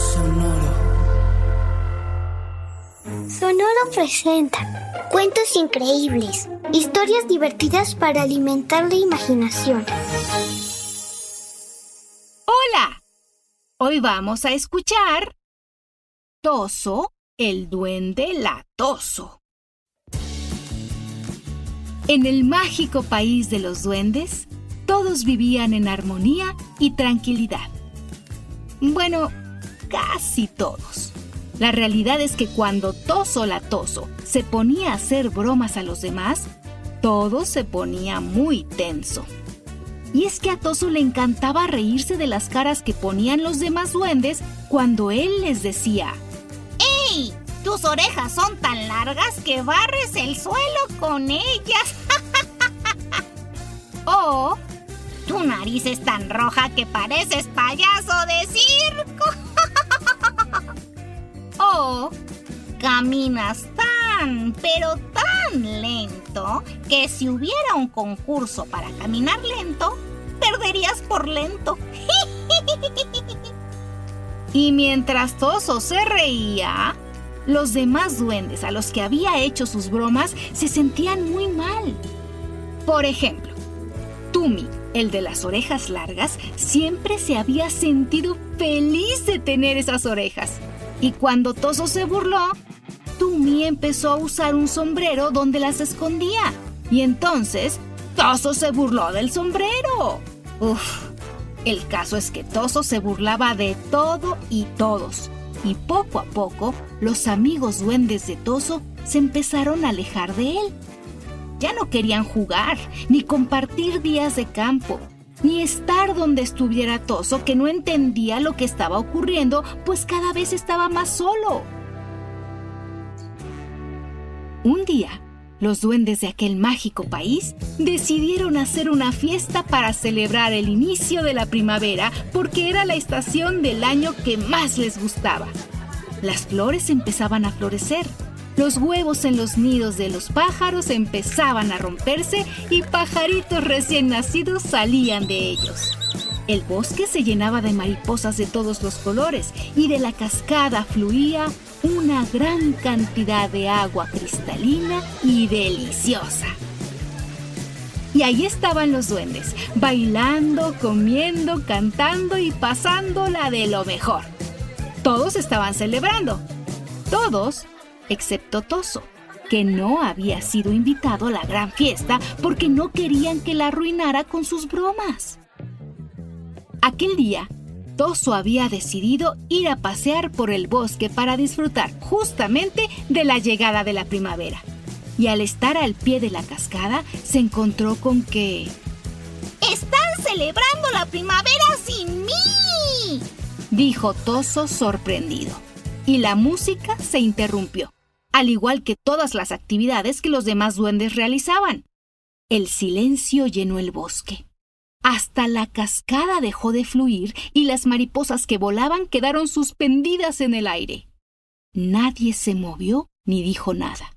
Sonoro. Sonoro presenta cuentos increíbles, historias divertidas para alimentar la imaginación. Hola, hoy vamos a escuchar Toso, el duende latoso. En el mágico país de los duendes, todos vivían en armonía y tranquilidad. Bueno, casi todos. La realidad es que cuando Toso Latoso se ponía a hacer bromas a los demás, todo se ponía muy tenso. Y es que a Toso le encantaba reírse de las caras que ponían los demás duendes cuando él les decía, ¡Ey! Tus orejas son tan largas que barres el suelo con ellas. o tu nariz es tan roja que pareces payaso de circo. O caminas tan, pero tan lento que si hubiera un concurso para caminar lento, perderías por lento. y mientras Toso se reía, los demás duendes a los que había hecho sus bromas se sentían muy mal. Por ejemplo, Tumi, el de las orejas largas, siempre se había sentido feliz de tener esas orejas. Y cuando Toso se burló, Tumi empezó a usar un sombrero donde las escondía. Y entonces, Toso se burló del sombrero. Uf, el caso es que Toso se burlaba de todo y todos. Y poco a poco, los amigos duendes de Toso se empezaron a alejar de él. Ya no querían jugar, ni compartir días de campo, ni estar donde estuviera Toso, que no entendía lo que estaba ocurriendo, pues cada vez estaba más solo. Un día, los duendes de aquel mágico país decidieron hacer una fiesta para celebrar el inicio de la primavera porque era la estación del año que más les gustaba. Las flores empezaban a florecer los huevos en los nidos de los pájaros empezaban a romperse y pajaritos recién nacidos salían de ellos. El bosque se llenaba de mariposas de todos los colores y de la cascada fluía una gran cantidad de agua cristalina y deliciosa. Y ahí estaban los duendes, bailando, comiendo, cantando y pasándola de lo mejor. Todos estaban celebrando. Todos excepto Toso, que no había sido invitado a la gran fiesta porque no querían que la arruinara con sus bromas. Aquel día, Toso había decidido ir a pasear por el bosque para disfrutar justamente de la llegada de la primavera. Y al estar al pie de la cascada, se encontró con que... ¡Están celebrando la primavera sin mí! dijo Toso sorprendido. Y la música se interrumpió al igual que todas las actividades que los demás duendes realizaban. El silencio llenó el bosque. Hasta la cascada dejó de fluir y las mariposas que volaban quedaron suspendidas en el aire. Nadie se movió ni dijo nada.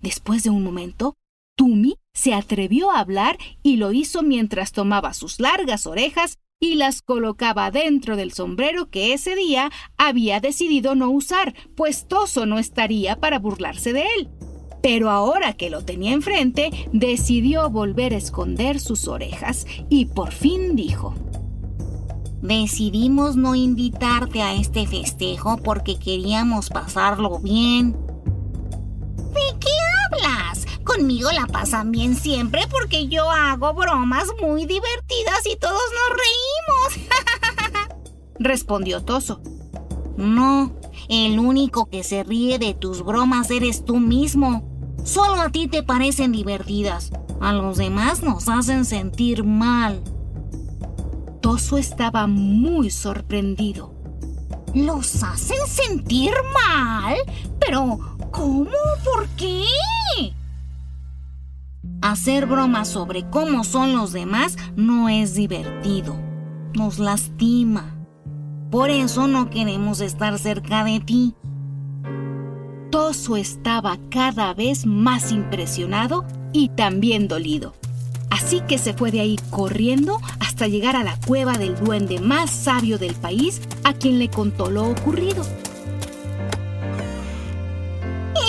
Después de un momento, Tumi se atrevió a hablar y lo hizo mientras tomaba sus largas orejas y las colocaba dentro del sombrero que ese día había decidido no usar, pues Toso no estaría para burlarse de él. Pero ahora que lo tenía enfrente, decidió volver a esconder sus orejas y por fin dijo, Decidimos no invitarte a este festejo porque queríamos pasarlo bien. Conmigo la pasan bien siempre porque yo hago bromas muy divertidas y todos nos reímos. Respondió Toso. No, el único que se ríe de tus bromas eres tú mismo. Solo a ti te parecen divertidas. A los demás nos hacen sentir mal. Toso estaba muy sorprendido. ¿Los hacen sentir mal? Pero, ¿cómo? ¿Por qué? Hacer bromas sobre cómo son los demás no es divertido. Nos lastima. Por eso no queremos estar cerca de ti. Toso estaba cada vez más impresionado y también dolido. Así que se fue de ahí corriendo hasta llegar a la cueva del duende más sabio del país, a quien le contó lo ocurrido.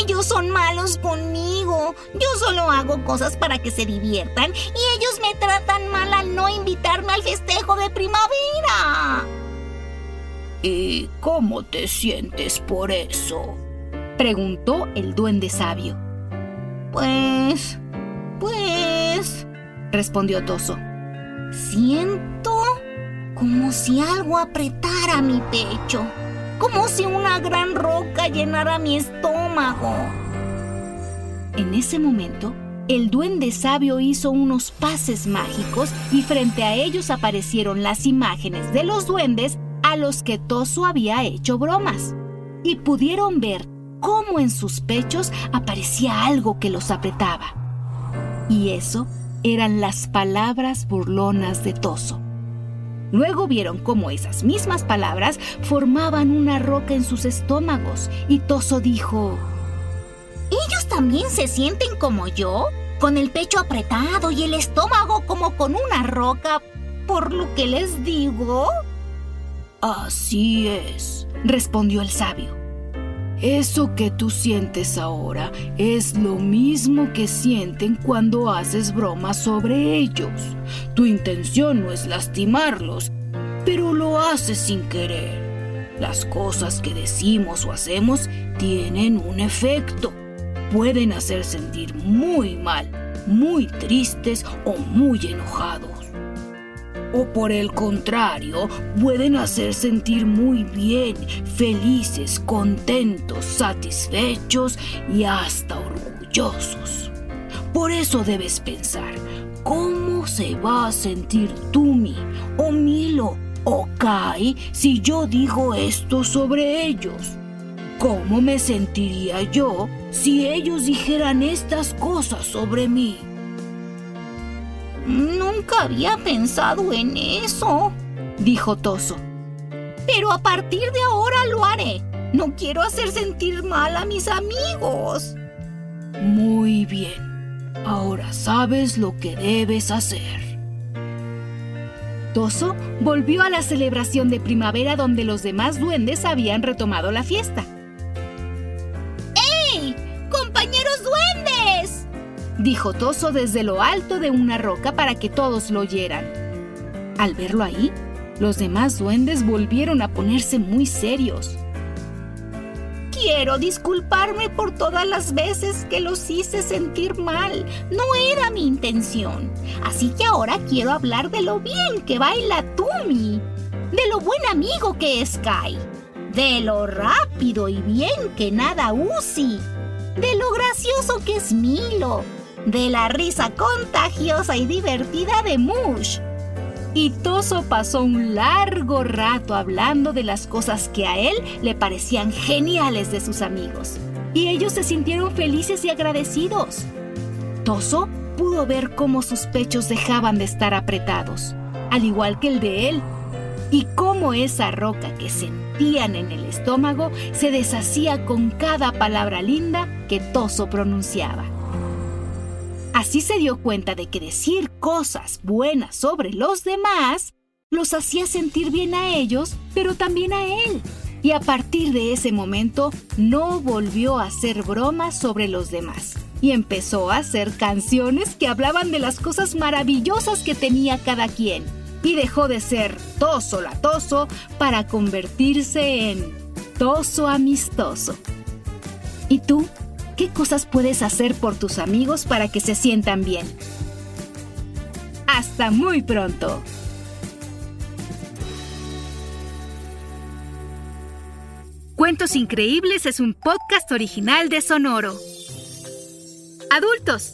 Ellos son malos conmigo. Yo solo hago cosas para que se diviertan y ellos me tratan mal al no invitarme al festejo de primavera. ¿Y cómo te sientes por eso? Preguntó el duende sabio. Pues... Pues... Respondió Toso. Siento como si algo apretara mi pecho, como si una gran roca llenara mi estómago. En ese momento, el duende sabio hizo unos pases mágicos y frente a ellos aparecieron las imágenes de los duendes a los que Toso había hecho bromas. Y pudieron ver cómo en sus pechos aparecía algo que los apretaba. Y eso eran las palabras burlonas de Toso. Luego vieron cómo esas mismas palabras formaban una roca en sus estómagos y Toso dijo, ¿Ellos también se sienten como yo? Con el pecho apretado y el estómago como con una roca, por lo que les digo. Así es, respondió el sabio. Eso que tú sientes ahora es lo mismo que sienten cuando haces bromas sobre ellos. Tu intención no es lastimarlos, pero lo haces sin querer. Las cosas que decimos o hacemos tienen un efecto. Pueden hacer sentir muy mal, muy tristes o muy enojados o por el contrario, pueden hacer sentir muy bien, felices, contentos, satisfechos y hasta orgullosos. Por eso debes pensar, ¿cómo se va a sentir Tumi o Milo o Kai si yo digo esto sobre ellos? ¿Cómo me sentiría yo si ellos dijeran estas cosas sobre mí? Nunca había pensado en eso, dijo Toso. Pero a partir de ahora lo haré. No quiero hacer sentir mal a mis amigos. Muy bien. Ahora sabes lo que debes hacer. Toso volvió a la celebración de primavera donde los demás duendes habían retomado la fiesta. Dijo Toso desde lo alto de una roca para que todos lo oyeran. Al verlo ahí, los demás duendes volvieron a ponerse muy serios. Quiero disculparme por todas las veces que los hice sentir mal. No era mi intención. Así que ahora quiero hablar de lo bien que baila Tumi, de lo buen amigo que es Kai, de lo rápido y bien que nada Uzi, de lo gracioso que es Milo, de la risa contagiosa y divertida de Mush. Y Toso pasó un largo rato hablando de las cosas que a él le parecían geniales de sus amigos. Y ellos se sintieron felices y agradecidos. Toso pudo ver cómo sus pechos dejaban de estar apretados, al igual que el de él, y cómo esa roca que en el estómago se deshacía con cada palabra linda que Toso pronunciaba. Así se dio cuenta de que decir cosas buenas sobre los demás los hacía sentir bien a ellos, pero también a él. Y a partir de ese momento no volvió a hacer bromas sobre los demás. Y empezó a hacer canciones que hablaban de las cosas maravillosas que tenía cada quien. Y dejó de ser toso latoso para convertirse en toso amistoso. ¿Y tú? ¿Qué cosas puedes hacer por tus amigos para que se sientan bien? Hasta muy pronto. Cuentos Increíbles es un podcast original de Sonoro. Adultos,